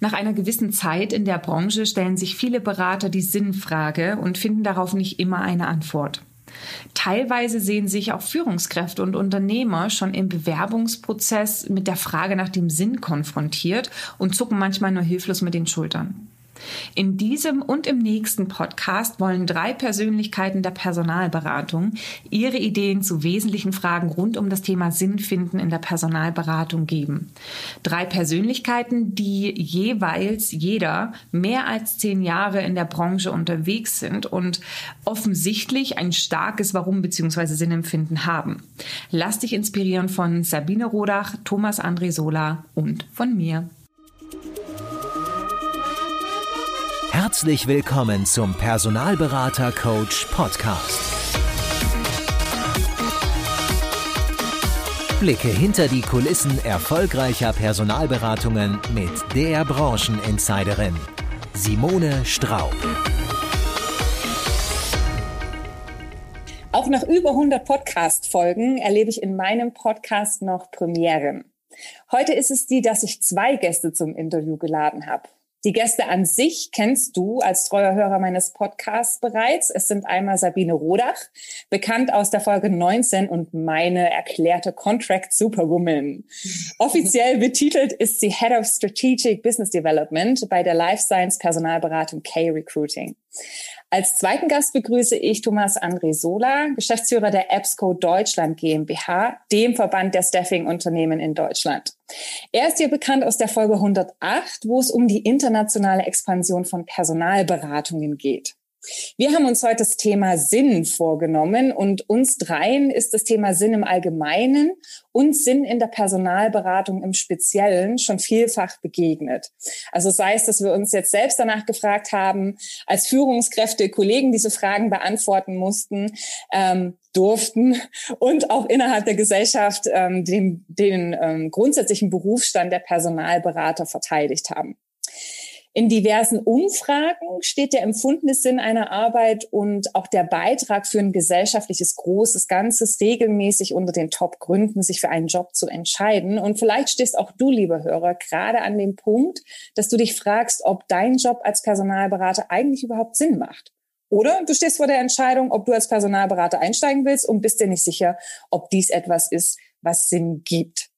Nach einer gewissen Zeit in der Branche stellen sich viele Berater die Sinnfrage und finden darauf nicht immer eine Antwort. Teilweise sehen sich auch Führungskräfte und Unternehmer schon im Bewerbungsprozess mit der Frage nach dem Sinn konfrontiert und zucken manchmal nur hilflos mit den Schultern. In diesem und im nächsten Podcast wollen drei Persönlichkeiten der Personalberatung ihre Ideen zu wesentlichen Fragen rund um das Thema Sinnfinden in der Personalberatung geben. Drei Persönlichkeiten, die jeweils jeder mehr als zehn Jahre in der Branche unterwegs sind und offensichtlich ein starkes Warum bzw. Sinnempfinden haben. Lass dich inspirieren von Sabine Rodach, Thomas André Sola und von mir. Herzlich willkommen zum Personalberater Coach Podcast. Blicke hinter die Kulissen erfolgreicher Personalberatungen mit der Brancheninsiderin Simone Straub. Auch nach über 100 Podcast-Folgen erlebe ich in meinem Podcast noch Premieren. Heute ist es die, dass ich zwei Gäste zum Interview geladen habe. Die Gäste an sich kennst du als treuer Hörer meines Podcasts bereits. Es sind einmal Sabine Rodach, bekannt aus der Folge 19 und meine erklärte Contract Superwoman. Offiziell betitelt ist sie Head of Strategic Business Development bei der Life Science Personalberatung K-Recruiting. Als zweiten Gast begrüße ich Thomas André Sola, Geschäftsführer der EBSCO Deutschland GmbH, dem Verband der Staffing-Unternehmen in Deutschland. Er ist hier bekannt aus der Folge 108, wo es um die internationale Expansion von Personalberatungen geht. Wir haben uns heute das Thema Sinn vorgenommen und uns dreien ist das Thema Sinn im Allgemeinen und Sinn in der Personalberatung im Speziellen schon vielfach begegnet. Also sei es, dass wir uns jetzt selbst danach gefragt haben, als Führungskräfte Kollegen diese Fragen beantworten mussten, ähm, durften und auch innerhalb der Gesellschaft ähm, den, den ähm, grundsätzlichen Berufsstand der Personalberater verteidigt haben. In diversen Umfragen steht der empfundene Sinn einer Arbeit und auch der Beitrag für ein gesellschaftliches großes Ganzes regelmäßig unter den Top-Gründen, sich für einen Job zu entscheiden. Und vielleicht stehst auch du, lieber Hörer, gerade an dem Punkt, dass du dich fragst, ob dein Job als Personalberater eigentlich überhaupt Sinn macht. Oder du stehst vor der Entscheidung, ob du als Personalberater einsteigen willst und bist dir nicht sicher, ob dies etwas ist, was Sinn gibt.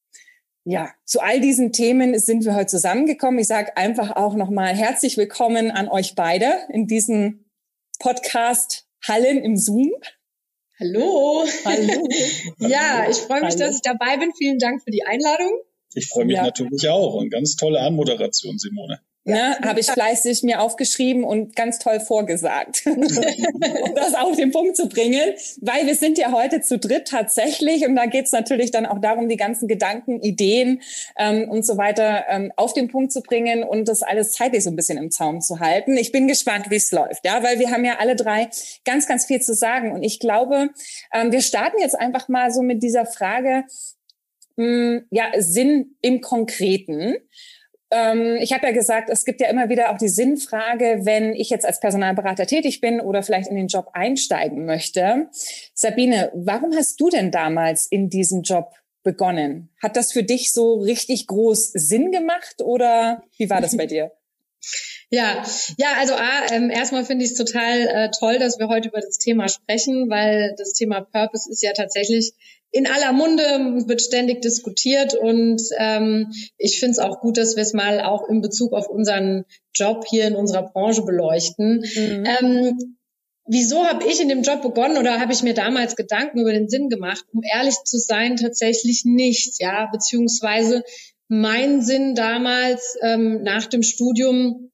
Ja, zu all diesen Themen sind wir heute zusammengekommen. Ich sage einfach auch nochmal herzlich willkommen an euch beide in diesen Podcast Hallen im Zoom. Hallo. Hallo. ja, ich freue mich, Hallo. dass ich dabei bin. Vielen Dank für die Einladung. Ich freue mich ja. natürlich auch und ganz tolle Anmoderation, Simone. Ne, habe ich fleißig mir aufgeschrieben und ganz toll vorgesagt, um das auf den Punkt zu bringen, weil wir sind ja heute zu dritt tatsächlich und da geht's natürlich dann auch darum, die ganzen Gedanken, Ideen ähm, und so weiter ähm, auf den Punkt zu bringen und das alles zeitlich so ein bisschen im Zaum zu halten. Ich bin gespannt, wie es läuft, ja, weil wir haben ja alle drei ganz, ganz viel zu sagen und ich glaube, ähm, wir starten jetzt einfach mal so mit dieser Frage, mh, hm, ja, Sinn im Konkreten. Ähm, ich habe ja gesagt, es gibt ja immer wieder auch die Sinnfrage, wenn ich jetzt als Personalberater tätig bin oder vielleicht in den Job einsteigen möchte. Sabine, warum hast du denn damals in diesen Job begonnen? Hat das für dich so richtig groß Sinn gemacht oder wie war das bei dir? Ja, ja, also A, ähm, erstmal finde ich es total äh, toll, dass wir heute über das Thema sprechen, weil das Thema Purpose ist ja tatsächlich in aller Munde, wird ständig diskutiert und ähm, ich finde es auch gut, dass wir es mal auch in Bezug auf unseren Job hier in unserer Branche beleuchten. Mhm. Ähm, wieso habe ich in dem Job begonnen oder habe ich mir damals Gedanken über den Sinn gemacht? Um ehrlich zu sein, tatsächlich nicht, ja, beziehungsweise mein Sinn damals ähm, nach dem Studium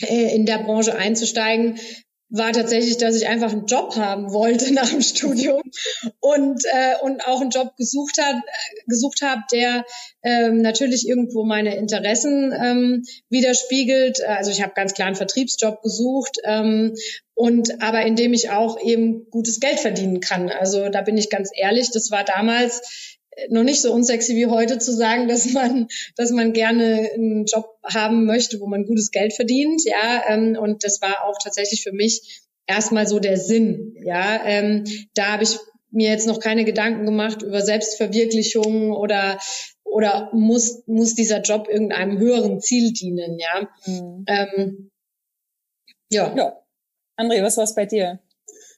äh, in der Branche einzusteigen, war tatsächlich, dass ich einfach einen Job haben wollte nach dem Studium und äh, und auch einen Job gesucht hat gesucht habe, der ähm, natürlich irgendwo meine Interessen ähm, widerspiegelt. Also ich habe ganz klar einen Vertriebsjob gesucht ähm, und aber in dem ich auch eben gutes Geld verdienen kann. Also da bin ich ganz ehrlich, das war damals noch nicht so unsexy wie heute zu sagen, dass man, dass man gerne einen Job haben möchte, wo man gutes Geld verdient, ja. Ähm, und das war auch tatsächlich für mich erstmal so der Sinn, ja. Ähm, da habe ich mir jetzt noch keine Gedanken gemacht über Selbstverwirklichung oder oder muss, muss dieser Job irgendeinem höheren Ziel dienen, ja. Mhm. Ähm, ja. ja. André, was war's bei dir?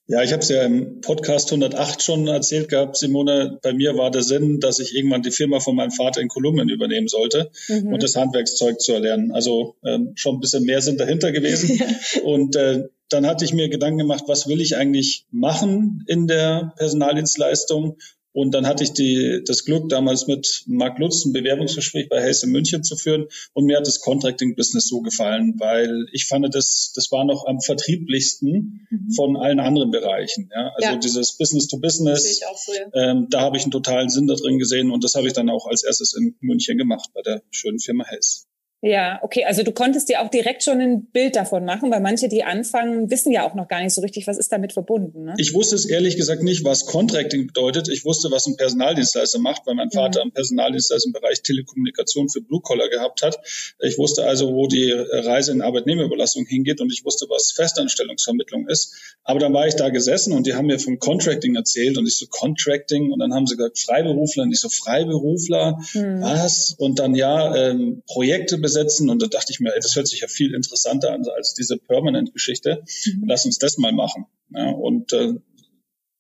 Ja, ich habe es ja im Podcast 108 schon erzählt gehabt, Simone. Bei mir war der Sinn, dass ich irgendwann die Firma von meinem Vater in Kolumbien übernehmen sollte mhm. und das Handwerkszeug zu erlernen. Also ähm, schon ein bisschen mehr sind dahinter gewesen. und äh, dann hatte ich mir Gedanken gemacht, was will ich eigentlich machen in der Personaldienstleistung und dann hatte ich die, das Glück, damals mit Marc Lutz ein Bewerbungsgespräch bei Hayes in München zu führen. Und mir hat das Contracting-Business so gefallen, weil ich fand, das, das war noch am vertrieblichsten mhm. von allen anderen Bereichen. Ja? Also ja. dieses Business to Business, so, ja. ähm, da habe ich einen totalen Sinn da drin gesehen. Und das habe ich dann auch als erstes in München gemacht bei der schönen Firma Hayes. Ja, okay. Also du konntest dir auch direkt schon ein Bild davon machen, weil manche, die anfangen, wissen ja auch noch gar nicht so richtig, was ist damit verbunden. Ne? Ich wusste es ehrlich gesagt nicht, was Contracting bedeutet. Ich wusste, was ein Personaldienstleister macht, weil mein Vater mhm. im Personaldienstleister im Bereich Telekommunikation für Blue Collar gehabt hat. Ich wusste also, wo die Reise in Arbeitnehmerüberlassung hingeht und ich wusste, was Festanstellungsvermittlung ist. Aber dann war ich da gesessen und die haben mir vom Contracting erzählt und ich so Contracting und dann haben sie gesagt Freiberufler und ich so Freiberufler, mhm. was? Und dann ja, ähm, Projekte besetzen. Und da dachte ich mir, ey, das hört sich ja viel interessanter an als diese Permanent-Geschichte. Mhm. Lass uns das mal machen. Ja, und äh,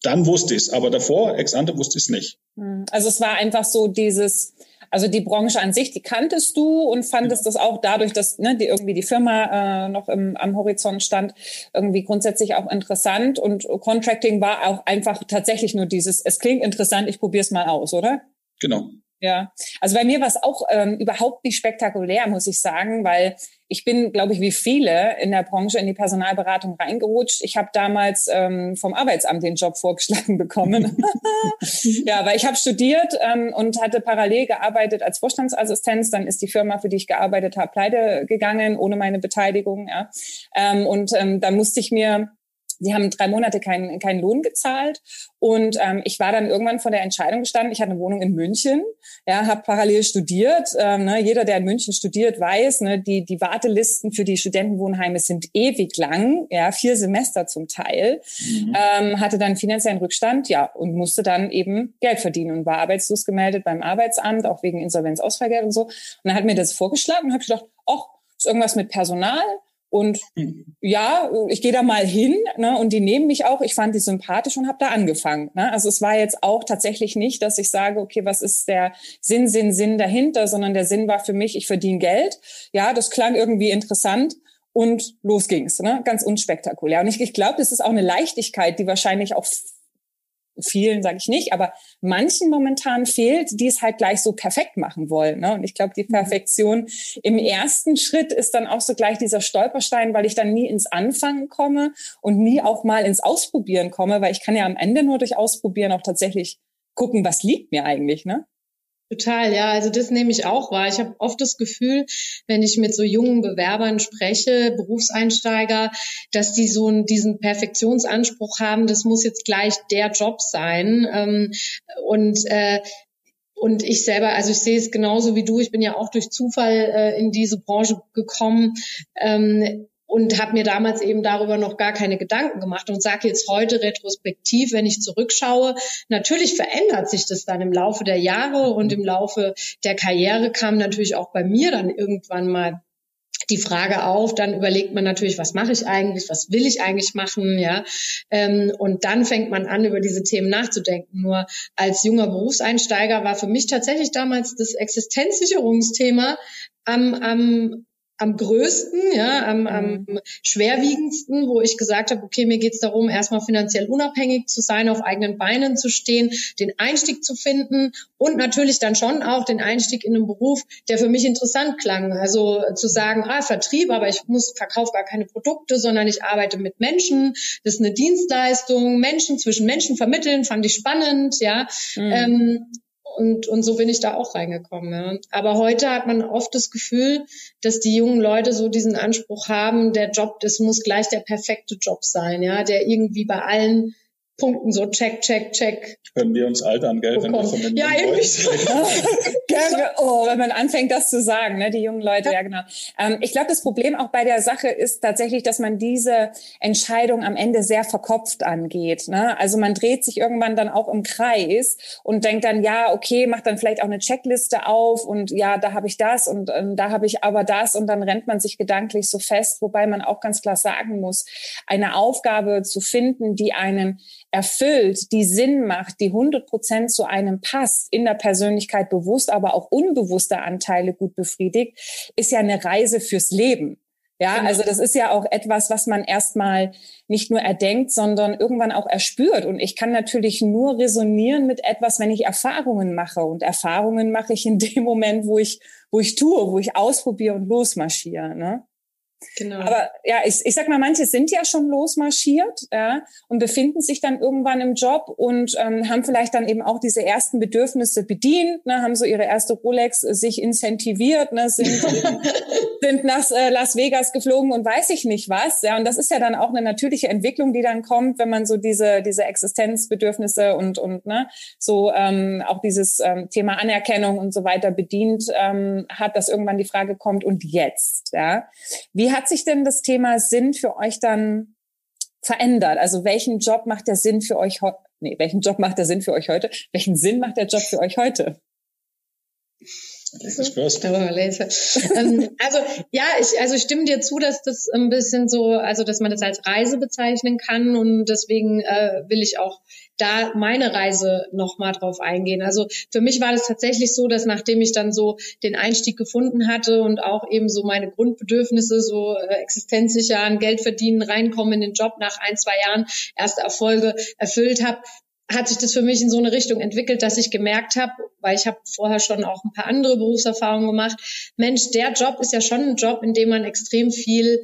dann wusste ich es, aber davor, ex ante, wusste ich es nicht. Mhm. Also es war einfach so dieses, also die Branche an sich, die kanntest du und fandest ja. das auch dadurch, dass ne, die irgendwie die Firma äh, noch im, am Horizont stand, irgendwie grundsätzlich auch interessant. Und Contracting war auch einfach tatsächlich nur dieses, es klingt interessant, ich probiere es mal aus, oder? Genau. Ja, also bei mir war es auch ähm, überhaupt nicht spektakulär, muss ich sagen, weil ich bin, glaube ich, wie viele in der Branche in die Personalberatung reingerutscht. Ich habe damals ähm, vom Arbeitsamt den Job vorgeschlagen bekommen. ja, weil ich habe studiert ähm, und hatte parallel gearbeitet als Vorstandsassistenz. Dann ist die Firma, für die ich gearbeitet habe, pleite gegangen, ohne meine Beteiligung. Ja. Ähm, und ähm, dann musste ich mir Sie haben drei Monate keinen keinen Lohn gezahlt und ähm, ich war dann irgendwann vor der Entscheidung gestanden. Ich hatte eine Wohnung in München, ja, habe parallel studiert. Ähm, ne, jeder, der in München studiert, weiß, ne, die die Wartelisten für die Studentenwohnheime sind ewig lang, ja, vier Semester zum Teil. Mhm. Ähm, hatte dann finanziellen Rückstand, ja, und musste dann eben Geld verdienen und war arbeitslos gemeldet beim Arbeitsamt, auch wegen Insolvenzausfallgeld und so. Und dann hat mir das vorgeschlagen und habe gedacht, ach, ist irgendwas mit Personal und ja, ich gehe da mal hin ne, und die nehmen mich auch. Ich fand die sympathisch und habe da angefangen. Ne? Also es war jetzt auch tatsächlich nicht, dass ich sage, okay, was ist der Sinn, Sinn, Sinn dahinter, sondern der Sinn war für mich, ich verdiene Geld. Ja, das klang irgendwie interessant und los ging's. Ne? Ganz unspektakulär. Und ich, ich glaube, das ist auch eine Leichtigkeit, die wahrscheinlich auch vielen sage ich nicht, aber manchen momentan fehlt, die es halt gleich so perfekt machen wollen. Ne? Und ich glaube, die mhm. Perfektion im ersten Schritt ist dann auch so gleich dieser Stolperstein, weil ich dann nie ins Anfangen komme und nie auch mal ins Ausprobieren komme, weil ich kann ja am Ende nur durch Ausprobieren auch tatsächlich gucken, was liegt mir eigentlich. Ne? Total, ja. Also das nehme ich auch wahr. Ich habe oft das Gefühl, wenn ich mit so jungen Bewerbern spreche, Berufseinsteiger, dass die so einen, diesen Perfektionsanspruch haben, das muss jetzt gleich der Job sein. Ähm, und äh, und ich selber, also ich sehe es genauso wie du. Ich bin ja auch durch Zufall äh, in diese Branche gekommen. Ähm, und habe mir damals eben darüber noch gar keine Gedanken gemacht und sage jetzt heute retrospektiv, wenn ich zurückschaue, natürlich verändert sich das dann im Laufe der Jahre und im Laufe der Karriere kam natürlich auch bei mir dann irgendwann mal die Frage auf, dann überlegt man natürlich, was mache ich eigentlich, was will ich eigentlich machen, ja, ähm, und dann fängt man an, über diese Themen nachzudenken. Nur als junger Berufseinsteiger war für mich tatsächlich damals das Existenzsicherungsthema am, am am größten, ja, am, am mhm. schwerwiegendsten, wo ich gesagt habe, okay, mir geht's darum, erstmal finanziell unabhängig zu sein, auf eigenen Beinen zu stehen, den Einstieg zu finden und natürlich dann schon auch den Einstieg in einen Beruf, der für mich interessant klang. Also zu sagen, ah, Vertrieb, aber ich muss verkaufe gar keine Produkte, sondern ich arbeite mit Menschen. Das ist eine Dienstleistung, Menschen zwischen Menschen vermitteln, fand ich spannend, ja. Mhm. Ähm, und, und so bin ich da auch reingekommen. Ja. Aber heute hat man oft das Gefühl, dass die jungen Leute so diesen Anspruch haben, der Job, das muss gleich der perfekte Job sein, ja, der irgendwie bei allen Punkten so check, check, check. Können wir uns alt an, gell? Wenn wir von den ja, irgendwie so. oh, wenn man anfängt, das zu sagen, ne, die jungen Leute, ja, ja genau. Ähm, ich glaube, das Problem auch bei der Sache ist tatsächlich, dass man diese Entscheidung am Ende sehr verkopft angeht. Ne? Also man dreht sich irgendwann dann auch im Kreis und denkt dann, ja, okay, macht dann vielleicht auch eine Checkliste auf und ja, da habe ich das und ähm, da habe ich aber das und dann rennt man sich gedanklich so fest, wobei man auch ganz klar sagen muss, eine Aufgabe zu finden, die einen erfüllt, die Sinn macht, die 100 Prozent zu einem passt, in der Persönlichkeit bewusst, aber auch unbewusste Anteile gut befriedigt, ist ja eine Reise fürs Leben. Ja, genau. also das ist ja auch etwas, was man erstmal nicht nur erdenkt, sondern irgendwann auch erspürt. Und ich kann natürlich nur resonieren mit etwas, wenn ich Erfahrungen mache. Und Erfahrungen mache ich in dem Moment, wo ich, wo ich tue, wo ich ausprobiere und losmarschiere. Ne? Genau. Aber ja, ich, ich sag mal, manche sind ja schon losmarschiert ja, und befinden sich dann irgendwann im Job und ähm, haben vielleicht dann eben auch diese ersten Bedürfnisse bedient, ne, haben so ihre erste Rolex äh, sich incentiviert, ne, sind, sind nach äh, Las Vegas geflogen und weiß ich nicht was. Ja, und das ist ja dann auch eine natürliche Entwicklung, die dann kommt, wenn man so diese diese Existenzbedürfnisse und und ne, so ähm, auch dieses ähm, Thema Anerkennung und so weiter bedient ähm, hat, dass irgendwann die Frage kommt und jetzt, ja, wie wie hat sich denn das Thema Sinn für euch dann verändert? Also welchen Job macht der Sinn für euch heute? Nee, welchen Job macht der Sinn für euch heute? Welchen Sinn macht der Job für euch heute? Ähm, also ja, ich also stimme dir zu, dass das ein bisschen so, also dass man das als Reise bezeichnen kann und deswegen äh, will ich auch da meine Reise nochmal drauf eingehen. Also für mich war das tatsächlich so, dass nachdem ich dann so den Einstieg gefunden hatte und auch eben so meine Grundbedürfnisse, so äh, existenzsichern, Geld verdienen, reinkommen in den Job nach ein, zwei Jahren erste Erfolge erfüllt habe, hat sich das für mich in so eine Richtung entwickelt, dass ich gemerkt habe, weil ich habe vorher schon auch ein paar andere Berufserfahrungen gemacht, Mensch, der Job ist ja schon ein Job, in dem man extrem viel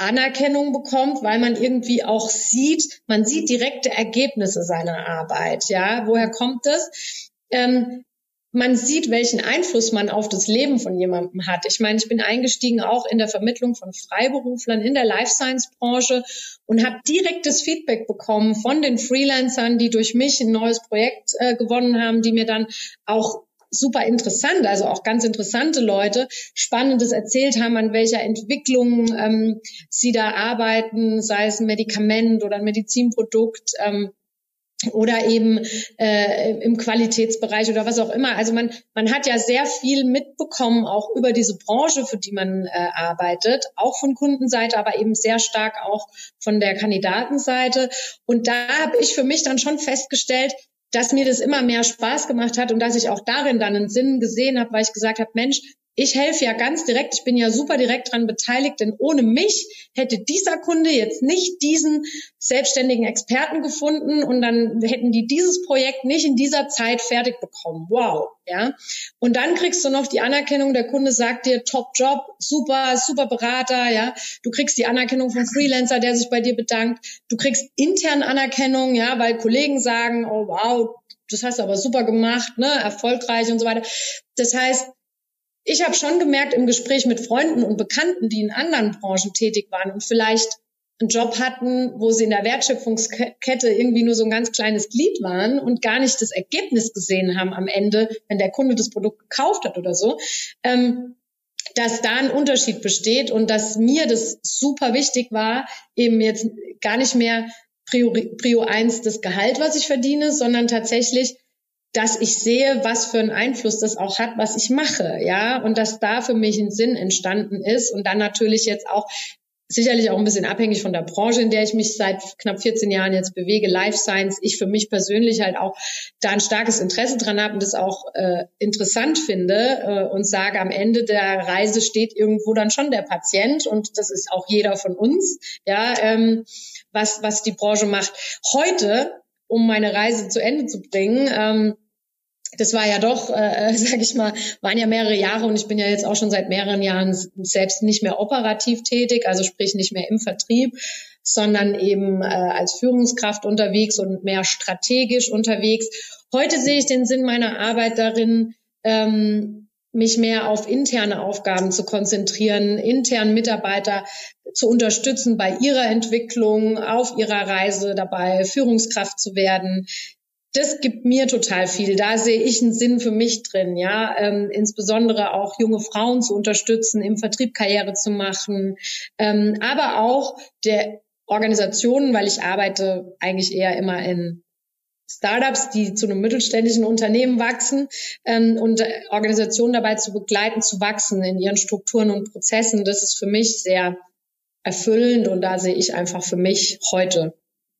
Anerkennung bekommt, weil man irgendwie auch sieht, man sieht direkte Ergebnisse seiner Arbeit. Ja, woher kommt das? Ähm, man sieht, welchen Einfluss man auf das Leben von jemandem hat. Ich meine, ich bin eingestiegen auch in der Vermittlung von Freiberuflern in der Life Science Branche und habe direktes Feedback bekommen von den Freelancern, die durch mich ein neues Projekt äh, gewonnen haben, die mir dann auch super interessant, also auch ganz interessante Leute, Spannendes erzählt haben, an welcher Entwicklung ähm, sie da arbeiten, sei es ein Medikament oder ein Medizinprodukt. Ähm, oder eben äh, im Qualitätsbereich oder was auch immer. Also man, man hat ja sehr viel mitbekommen, auch über diese Branche, für die man äh, arbeitet, auch von Kundenseite, aber eben sehr stark auch von der Kandidatenseite. Und da habe ich für mich dann schon festgestellt, dass mir das immer mehr Spaß gemacht hat und dass ich auch darin dann einen Sinn gesehen habe, weil ich gesagt habe, Mensch, ich helfe ja ganz direkt, ich bin ja super direkt dran beteiligt, denn ohne mich hätte dieser Kunde jetzt nicht diesen selbstständigen Experten gefunden und dann hätten die dieses Projekt nicht in dieser Zeit fertig bekommen. Wow, ja. Und dann kriegst du noch die Anerkennung, der Kunde sagt dir Top Job, super, super Berater, ja. Du kriegst die Anerkennung vom Freelancer, der sich bei dir bedankt. Du kriegst intern Anerkennung, ja, weil Kollegen sagen, oh wow, das hast du aber super gemacht, ne, erfolgreich und so weiter. Das heißt, ich habe schon gemerkt im Gespräch mit Freunden und Bekannten, die in anderen Branchen tätig waren und vielleicht einen Job hatten, wo sie in der Wertschöpfungskette irgendwie nur so ein ganz kleines Glied waren und gar nicht das Ergebnis gesehen haben am Ende, wenn der Kunde das Produkt gekauft hat oder so, ähm, dass da ein Unterschied besteht und dass mir das super wichtig war, eben jetzt gar nicht mehr Prio, Prio eins das Gehalt, was ich verdiene, sondern tatsächlich dass ich sehe, was für einen Einfluss das auch hat, was ich mache, ja, und dass da für mich ein Sinn entstanden ist und dann natürlich jetzt auch sicherlich auch ein bisschen abhängig von der Branche, in der ich mich seit knapp 14 Jahren jetzt bewege, Life Science, ich für mich persönlich halt auch da ein starkes Interesse dran habe und das auch äh, interessant finde äh, und sage, am Ende der Reise steht irgendwo dann schon der Patient und das ist auch jeder von uns, ja, ähm, was, was die Branche macht. Heute um meine Reise zu Ende zu bringen. Ähm, das war ja doch, äh, sag ich mal, waren ja mehrere Jahre und ich bin ja jetzt auch schon seit mehreren Jahren selbst nicht mehr operativ tätig, also sprich nicht mehr im Vertrieb, sondern eben äh, als Führungskraft unterwegs und mehr strategisch unterwegs. Heute sehe ich den Sinn meiner Arbeit darin, ähm, mich mehr auf interne Aufgaben zu konzentrieren, internen Mitarbeiter zu unterstützen bei ihrer Entwicklung, auf ihrer Reise dabei, Führungskraft zu werden. Das gibt mir total viel. Da sehe ich einen Sinn für mich drin, ja. Ähm, insbesondere auch junge Frauen zu unterstützen, im Vertrieb Karriere zu machen, ähm, aber auch der Organisationen, weil ich arbeite eigentlich eher immer in Startups, die zu einem mittelständischen Unternehmen wachsen ähm, und Organisationen dabei zu begleiten, zu wachsen in ihren Strukturen und Prozessen. Das ist für mich sehr erfüllend und da sehe ich einfach für mich heute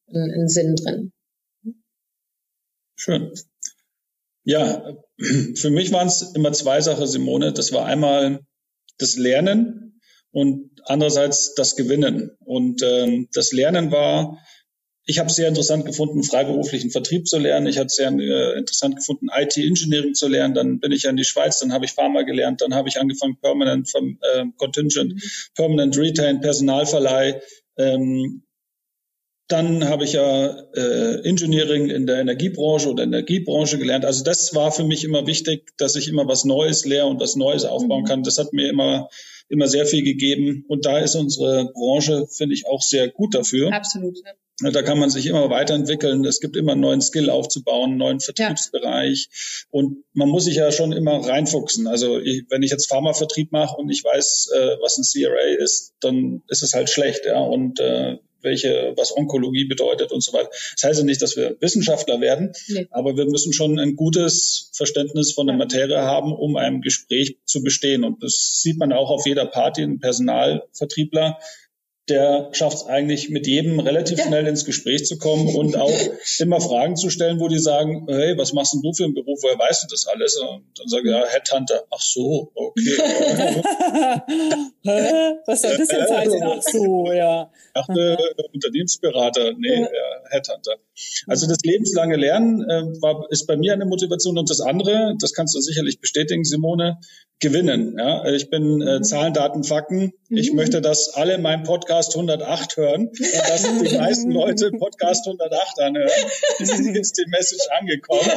einen, einen Sinn drin. Schön. Ja, für mich waren es immer zwei Sachen, Simone. Das war einmal das Lernen und andererseits das Gewinnen. Und ähm, das Lernen war, ich habe es sehr interessant gefunden, freiberuflichen Vertrieb zu lernen. Ich habe es sehr äh, interessant gefunden, IT-Engineering zu lernen. Dann bin ich ja in die Schweiz, dann habe ich Pharma gelernt, dann habe ich angefangen, Permanent äh, Contingent. Permanent Retain, Personalverleih. Ähm, dann habe ich ja äh, Engineering in der Energiebranche oder Energiebranche gelernt. Also das war für mich immer wichtig, dass ich immer was Neues lehre und was Neues aufbauen mhm. kann. Das hat mir immer immer sehr viel gegeben. Und da ist unsere Branche, finde ich, auch sehr gut dafür. Absolut. Ja. Da kann man sich immer weiterentwickeln. Es gibt immer einen neuen Skill aufzubauen, einen neuen Vertriebsbereich. Ja. Und man muss sich ja schon immer reinfuchsen. Also ich, wenn ich jetzt Pharmavertrieb mache und ich weiß, äh, was ein CRA ist, dann ist es halt schlecht. Ja. Und äh, welche, was Onkologie bedeutet und so weiter. Das heißt ja nicht, dass wir Wissenschaftler werden, nee. aber wir müssen schon ein gutes Verständnis von der Materie haben, um ein Gespräch zu bestehen. Und das sieht man auch auf jeder Party, ein Personalvertriebler, der schafft es eigentlich mit jedem relativ ja. schnell ins Gespräch zu kommen und auch immer Fragen zu stellen, wo die sagen, hey, was machst denn du für einen Beruf, woher weißt du das alles? Und dann sage ich, ja, Headhunter. Ach so, okay. was soll das jetzt heißen? Ach so, ja. Ach, äh, Unternehmensberater, nee, ja, Headhunter. Also das lebenslange Lernen äh, war, ist bei mir eine Motivation und das andere, das kannst du sicherlich bestätigen, Simone, gewinnen. Ja? Ich bin äh, mhm. Zahlen, Daten, Fakten. Ich mhm. möchte, dass alle meinen Podcast 108 hören und dass die meisten Leute Podcast 108 anhören. ist die Message angekommen.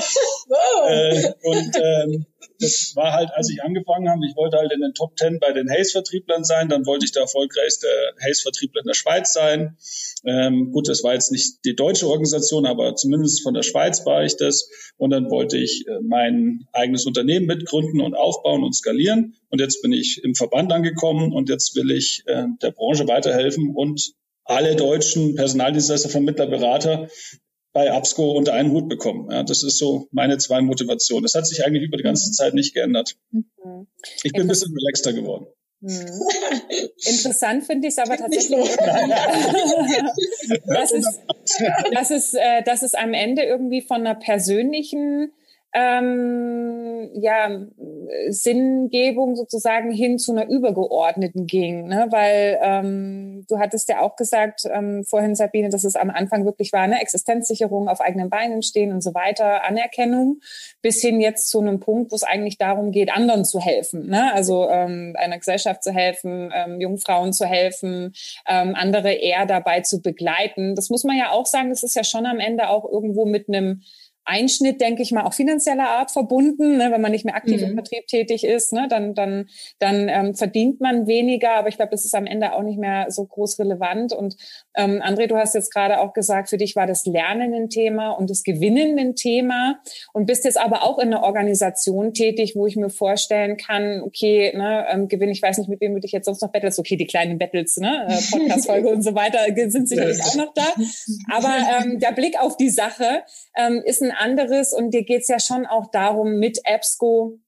Äh, und ähm, das war halt, als ich angefangen habe, ich wollte halt in den Top 10 bei den Haze-Vertrieblern sein, dann wollte ich der erfolgreichste Haze-Vertriebler in der Schweiz sein. Ähm, gut, das war jetzt nicht die deutsche Organisation, aber zumindest von der Schweiz war ich das. Und dann wollte ich äh, mein eigenes Unternehmen mitgründen und aufbauen und skalieren. Und jetzt bin ich im Verband angekommen und jetzt will ich äh, der Branche weiterhelfen und alle deutschen Personaldienstleister, Vermittler, Berater bei Absco unter einen Hut bekommen. Ja, das ist so meine zwei Motivationen. Das hat sich eigentlich über die ganze Zeit nicht geändert. Mhm. Ich bin ein bisschen relaxter geworden. Hm. Interessant finde ich es aber tatsächlich, dass, es, dass, es, äh, dass es am Ende irgendwie von einer persönlichen ähm, ja, Sinngebung sozusagen hin zu einer übergeordneten ging, ne? weil ähm, du hattest ja auch gesagt ähm, vorhin, Sabine, dass es am Anfang wirklich war, ne? Existenzsicherung, auf eigenen Beinen stehen und so weiter, Anerkennung, bis hin jetzt zu einem Punkt, wo es eigentlich darum geht, anderen zu helfen, ne? also ähm, einer Gesellschaft zu helfen, ähm, Jungfrauen zu helfen, ähm, andere eher dabei zu begleiten. Das muss man ja auch sagen, das ist ja schon am Ende auch irgendwo mit einem Einschnitt, denke ich mal, auch finanzieller Art verbunden. Ne? Wenn man nicht mehr aktiv mhm. im Vertrieb tätig ist, ne? dann, dann, dann ähm, verdient man weniger. Aber ich glaube, das ist am Ende auch nicht mehr so groß relevant. Und ähm, André, du hast jetzt gerade auch gesagt, für dich war das Lernen ein Thema und das Gewinnen ein Thema. Und bist jetzt aber auch in einer Organisation tätig, wo ich mir vorstellen kann, okay, ne, ähm, Gewinn, ich weiß nicht, mit wem du dich jetzt sonst noch bettelst. Okay, die kleinen Battles, ne? Äh, Podcast-Folge und so weiter sind sicherlich auch noch da. Aber ähm, der Blick auf die Sache ähm, ist ein anderes und dir geht's ja schon auch darum, mit EBSCO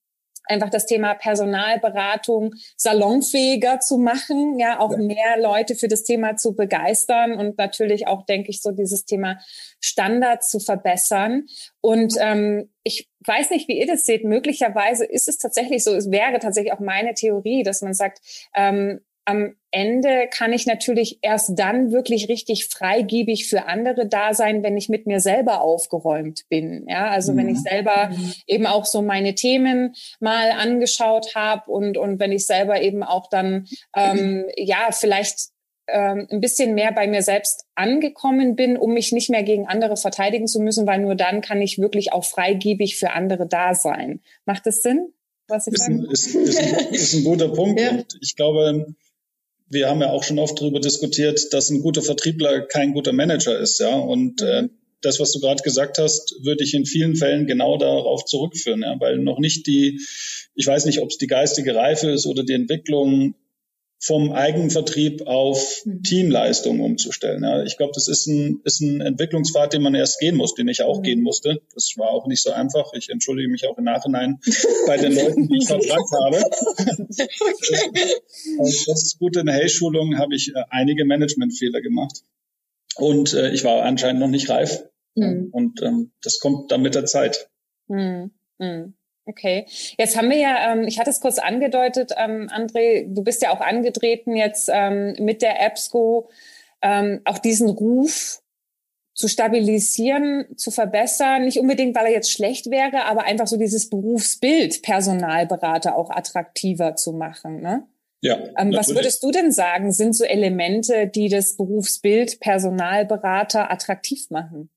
einfach das Thema Personalberatung salonfähiger zu machen, ja, auch ja. mehr Leute für das Thema zu begeistern und natürlich auch, denke ich, so dieses Thema Standards zu verbessern. Und ähm, ich weiß nicht, wie ihr das seht. Möglicherweise ist es tatsächlich so, es wäre tatsächlich auch meine Theorie, dass man sagt, ähm, am Ende kann ich natürlich erst dann wirklich richtig freigebig für andere da sein, wenn ich mit mir selber aufgeräumt bin. Ja, also mhm. wenn ich mhm. selber mhm. eben auch so meine Themen mal angeschaut habe und und wenn ich selber eben auch dann ähm, ja vielleicht ähm, ein bisschen mehr bei mir selbst angekommen bin, um mich nicht mehr gegen andere verteidigen zu müssen, weil nur dann kann ich wirklich auch freigebig für andere da sein. Macht das Sinn? was ich ist ein, ist, ist, ein, ist ein guter Punkt. ja. Und ich glaube, wir haben ja auch schon oft darüber diskutiert, dass ein guter Vertriebler kein guter Manager ist, ja. Und äh, mhm. äh, das, was du gerade gesagt hast, würde ich in vielen Fällen genau darauf zurückführen, ja, weil noch nicht die, ich weiß nicht, ob es die geistige Reife ist oder die Entwicklung vom Eigenvertrieb auf mhm. Teamleistung umzustellen. Ja, ich glaube, das ist ein, ist ein Entwicklungspfad, den man erst gehen muss, den ich auch mhm. gehen musste. Das war auch nicht so einfach. Ich entschuldige mich auch im Nachhinein bei den Leuten, die ich verbrannt habe. okay. das ist gut. In der Hey-Schulung habe ich äh, einige Managementfehler gemacht. Und äh, ich war anscheinend noch nicht reif. Mhm. Und ähm, das kommt dann mit der Zeit. Mhm. Okay, jetzt haben wir ja, ähm, ich hatte es kurz angedeutet, ähm, André, du bist ja auch angetreten jetzt ähm, mit der EBSCO, ähm, auch diesen Ruf zu stabilisieren, zu verbessern, nicht unbedingt, weil er jetzt schlecht wäre, aber einfach so dieses Berufsbild Personalberater auch attraktiver zu machen. Ne? Ja, ähm, was würdest du denn sagen, sind so Elemente, die das Berufsbild Personalberater attraktiv machen?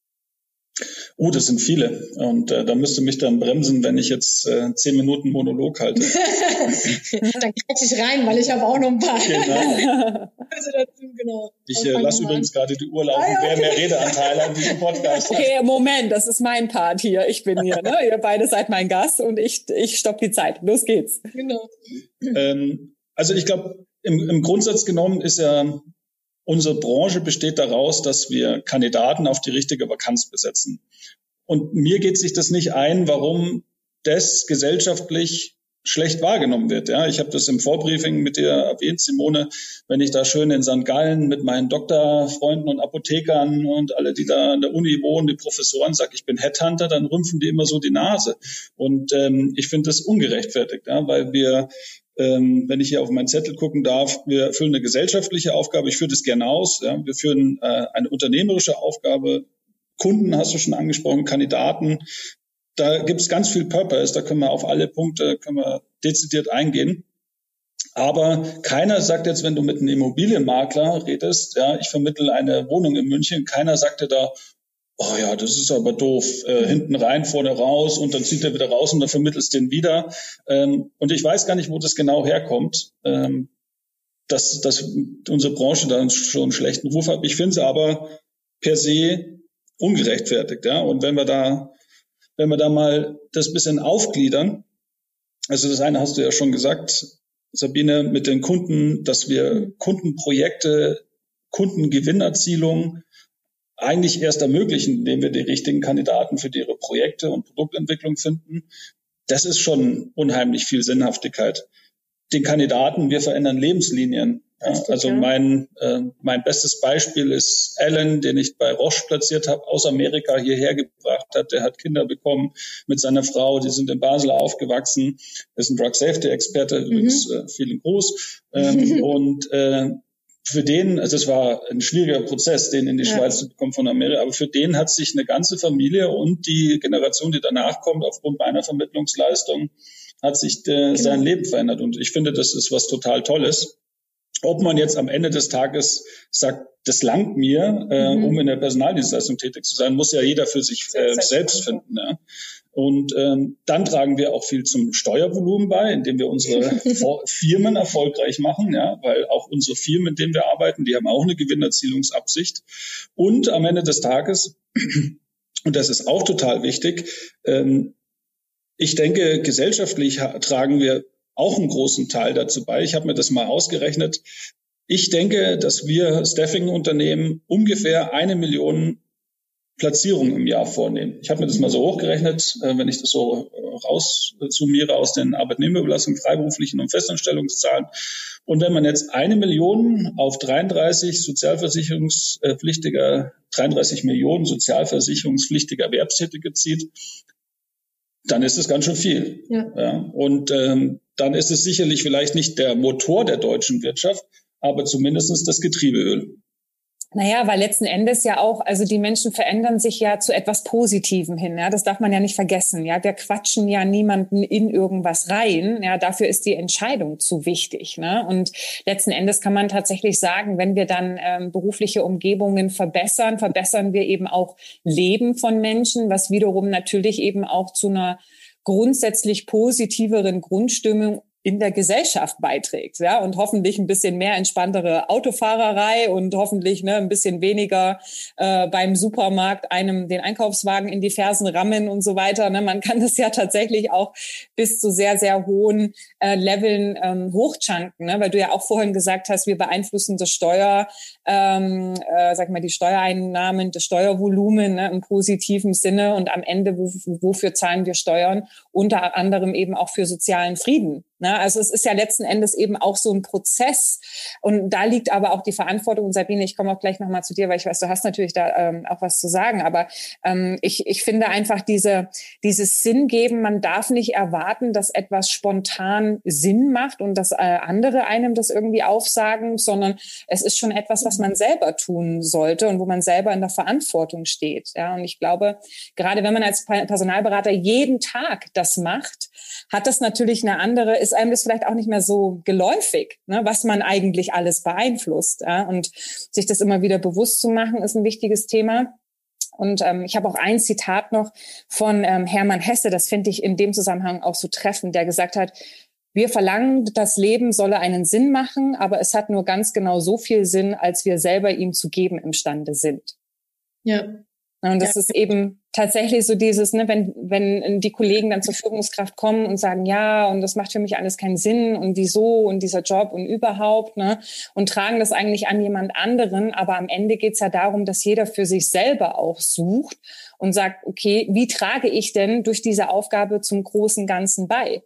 Oh, das sind viele. Und äh, da müsste mich dann bremsen, wenn ich jetzt äh, zehn Minuten Monolog halte. dann krieg ich rein, weil ich habe auch noch ein paar. Genau. also dazu, genau. Ich äh, lasse übrigens gerade die Uhr laufen, ah, ja, okay. wer mehr Redeanteile an diesem Podcast hat. Okay, Moment, das ist mein Part hier. Ich bin hier, ne? Ihr beide seid mein Gast und ich, ich stopp die Zeit. Los geht's. Genau. Ähm, also ich glaube, im, im Grundsatz genommen ist ja Unsere Branche besteht daraus, dass wir Kandidaten auf die richtige Vakanz besetzen. Und mir geht sich das nicht ein, warum das gesellschaftlich schlecht wahrgenommen wird. Ja, ich habe das im Vorbriefing mit dir erwähnt, Simone, wenn ich da schön in St. Gallen mit meinen Doktorfreunden und Apothekern und alle, die da an der Uni wohnen, die Professoren, sage, ich bin Headhunter, dann rümpfen die immer so die Nase. Und ähm, ich finde das ungerechtfertigt, ja, weil wir ähm, wenn ich hier auf meinen Zettel gucken darf, wir erfüllen eine gesellschaftliche Aufgabe. Ich führe das gerne aus. Ja. Wir führen äh, eine unternehmerische Aufgabe. Kunden hast du schon angesprochen, Kandidaten. Da gibt es ganz viel Purpose. Da können wir auf alle Punkte können wir dezidiert eingehen. Aber keiner sagt jetzt, wenn du mit einem Immobilienmakler redest, ja, ich vermittle eine Wohnung in München, keiner sagt dir da, oh ja, das ist aber doof, äh, hinten rein, vorne raus und dann zieht er wieder raus und dann vermittelst den wieder. Ähm, und ich weiß gar nicht, wo das genau herkommt, ähm, dass, dass unsere Branche da schon einen schlechten Ruf hat. Ich finde es aber per se ungerechtfertigt. Ja? Und wenn wir da, wenn wir da mal das bisschen aufgliedern, also das eine hast du ja schon gesagt, Sabine, mit den Kunden, dass wir Kundenprojekte, Kundengewinnerzielung eigentlich erst ermöglichen, indem wir die richtigen Kandidaten für ihre Projekte und Produktentwicklung finden. Das ist schon unheimlich viel Sinnhaftigkeit. Den Kandidaten, wir verändern Lebenslinien. Ja, also mein, äh, mein bestes Beispiel ist Alan, den ich bei Roche platziert habe, aus Amerika hierher gebracht hat. Der hat Kinder bekommen mit seiner Frau, die sind in Basel aufgewachsen, ist ein Drug Safety Experte, mhm. übrigens äh, vielen Gruß. Ähm, und äh, für den, also es war ein schwieriger Prozess, den in die ja. Schweiz zu bekommen von Amerika, aber für den hat sich eine ganze Familie und die Generation, die danach kommt, aufgrund meiner Vermittlungsleistung, hat sich äh, genau. sein Leben verändert. Und ich finde, das ist was total Tolles. Ob man jetzt am Ende des Tages sagt, das langt mir, äh, mhm. um in der Personaldienstleistung tätig zu sein, muss ja jeder für sich äh, selbst finden. Ja. Und ähm, dann tragen wir auch viel zum Steuervolumen bei, indem wir unsere Firmen erfolgreich machen, ja, weil auch unsere Firmen, mit denen wir arbeiten, die haben auch eine Gewinnerzielungsabsicht. Und am Ende des Tages, und das ist auch total wichtig, ähm, ich denke, gesellschaftlich tragen wir auch einen großen Teil dazu bei. Ich habe mir das mal ausgerechnet. Ich denke, dass wir Staffing-Unternehmen ungefähr eine Million Platzierung im Jahr vornehmen. Ich habe mir das mal so hochgerechnet, äh, wenn ich das so äh, raussummiere aus den Arbeitnehmerüberlassungen, freiberuflichen und Festanstellungszahlen. Und wenn man jetzt eine Million auf 33 sozialversicherungspflichtiger, 33 Millionen sozialversicherungspflichtiger Erwerbstätige zieht, dann ist es ganz schön viel. Ja. ja. Und ähm, dann ist es sicherlich vielleicht nicht der Motor der deutschen Wirtschaft, aber zumindestens das Getriebeöl. Naja, weil letzten Endes ja auch, also die Menschen verändern sich ja zu etwas Positivem hin. Ja, das darf man ja nicht vergessen. Ja, wir quatschen ja niemanden in irgendwas rein. Ja, dafür ist die Entscheidung zu wichtig. Ne? Und letzten Endes kann man tatsächlich sagen, wenn wir dann ähm, berufliche Umgebungen verbessern, verbessern wir eben auch Leben von Menschen, was wiederum natürlich eben auch zu einer grundsätzlich positiveren Grundstimmung in der Gesellschaft beiträgt, ja, und hoffentlich ein bisschen mehr entspanntere Autofahrerei und hoffentlich ne, ein bisschen weniger äh, beim Supermarkt einem den Einkaufswagen in die Fersen rammen und so weiter. Ne? Man kann das ja tatsächlich auch bis zu sehr, sehr hohen äh, Leveln ähm, hochchunken, ne? weil du ja auch vorhin gesagt hast, wir beeinflussen das Steuer, ähm, äh, sag mal, die Steuereinnahmen, das Steuervolumen ne, im positiven Sinne und am Ende, wo, wofür zahlen wir Steuern? Unter anderem eben auch für sozialen Frieden. Ne? Also es ist ja letzten Endes eben auch so ein Prozess. Und da liegt aber auch die Verantwortung. Und Sabine, ich komme auch gleich nochmal zu dir, weil ich weiß, du hast natürlich da ähm, auch was zu sagen. Aber ähm, ich, ich finde einfach diese, dieses Sinn geben, man darf nicht erwarten, dass etwas spontan Sinn macht und dass äh, andere einem das irgendwie aufsagen, sondern es ist schon etwas, was man selber tun sollte und wo man selber in der Verantwortung steht. Ja, und ich glaube, gerade wenn man als Personalberater jeden Tag das macht, hat das natürlich eine andere ist einem das vielleicht auch nicht mehr so geläufig, ne, was man eigentlich alles beeinflusst. Ja? Und sich das immer wieder bewusst zu machen, ist ein wichtiges Thema. Und ähm, ich habe auch ein Zitat noch von ähm, Hermann Hesse, das finde ich in dem Zusammenhang auch so treffend, der gesagt hat, wir verlangen, das Leben solle einen Sinn machen, aber es hat nur ganz genau so viel Sinn, als wir selber ihm zu geben imstande sind. Ja. Und das ja. ist eben tatsächlich so dieses, ne, wenn, wenn die Kollegen dann zur Führungskraft kommen und sagen, ja, und das macht für mich alles keinen Sinn und wieso und dieser Job und überhaupt, ne, und tragen das eigentlich an jemand anderen. Aber am Ende geht's ja darum, dass jeder für sich selber auch sucht und sagt, okay, wie trage ich denn durch diese Aufgabe zum großen Ganzen bei?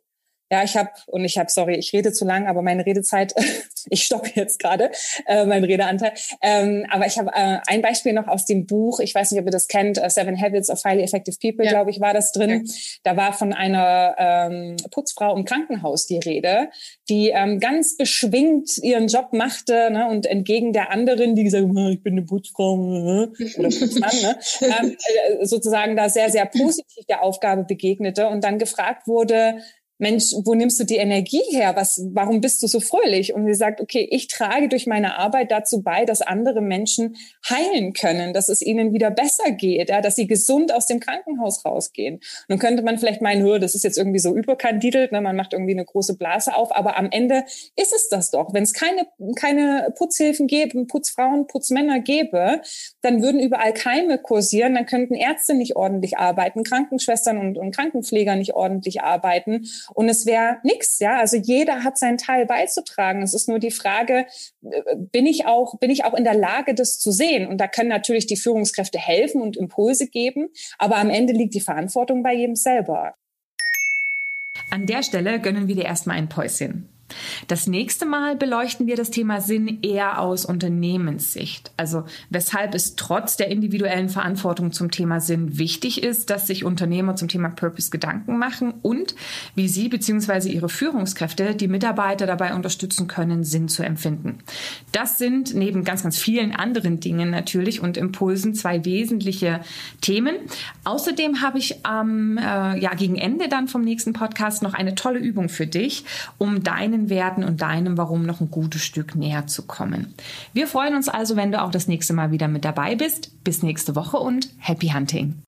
Ja, ich habe und ich habe, sorry, ich rede zu lang, aber meine Redezeit, ich stoppe jetzt gerade, äh, mein Redeanteil. Ähm, aber ich habe äh, ein Beispiel noch aus dem Buch, ich weiß nicht, ob ihr das kennt, uh, Seven Habits of Highly Effective People, ja. glaube ich, war das drin. Ja. Da war von einer ähm, Putzfrau im Krankenhaus die Rede, die ähm, ganz beschwingt ihren Job machte ne, und entgegen der anderen, die gesagt haben, ich bin eine Putzfrau ne, oder Putzmann, ne, ähm, äh, sozusagen da sehr, sehr positiv der Aufgabe begegnete und dann gefragt wurde, Mensch, wo nimmst du die Energie her? Was, warum bist du so fröhlich? Und sie sagt, okay, ich trage durch meine Arbeit dazu bei, dass andere Menschen heilen können, dass es ihnen wieder besser geht, ja, dass sie gesund aus dem Krankenhaus rausgehen. nun könnte man vielleicht meinen, das ist jetzt irgendwie so überkandidelt, ne, man macht irgendwie eine große Blase auf, aber am Ende ist es das doch. Wenn es keine, keine Putzhilfen gäbe, Putzfrauen, Putzmänner gäbe, dann würden überall Keime kursieren, dann könnten Ärzte nicht ordentlich arbeiten, Krankenschwestern und, und Krankenpfleger nicht ordentlich arbeiten und es wäre nichts, ja. Also jeder hat seinen Teil beizutragen. Es ist nur die Frage, äh, bin ich auch, bin ich auch in der Lage, das zu sehen? Und da können natürlich die Führungskräfte helfen und Impulse geben, aber am Ende liegt die Verantwortung bei jedem selber. An der Stelle gönnen wir dir erstmal ein Päuschen. Das nächste Mal beleuchten wir das Thema Sinn eher aus Unternehmenssicht. Also weshalb es trotz der individuellen Verantwortung zum Thema Sinn wichtig ist, dass sich Unternehmer zum Thema Purpose Gedanken machen und wie sie bzw. ihre Führungskräfte die Mitarbeiter dabei unterstützen können, Sinn zu empfinden. Das sind neben ganz, ganz vielen anderen Dingen natürlich und Impulsen zwei wesentliche Themen. Außerdem habe ich am äh, ja, gegen Ende dann vom nächsten Podcast noch eine tolle Übung für dich, um deinen deinen Werten und deinem Warum noch ein gutes Stück näher zu kommen. Wir freuen uns also, wenn du auch das nächste Mal wieder mit dabei bist. Bis nächste Woche und Happy Hunting!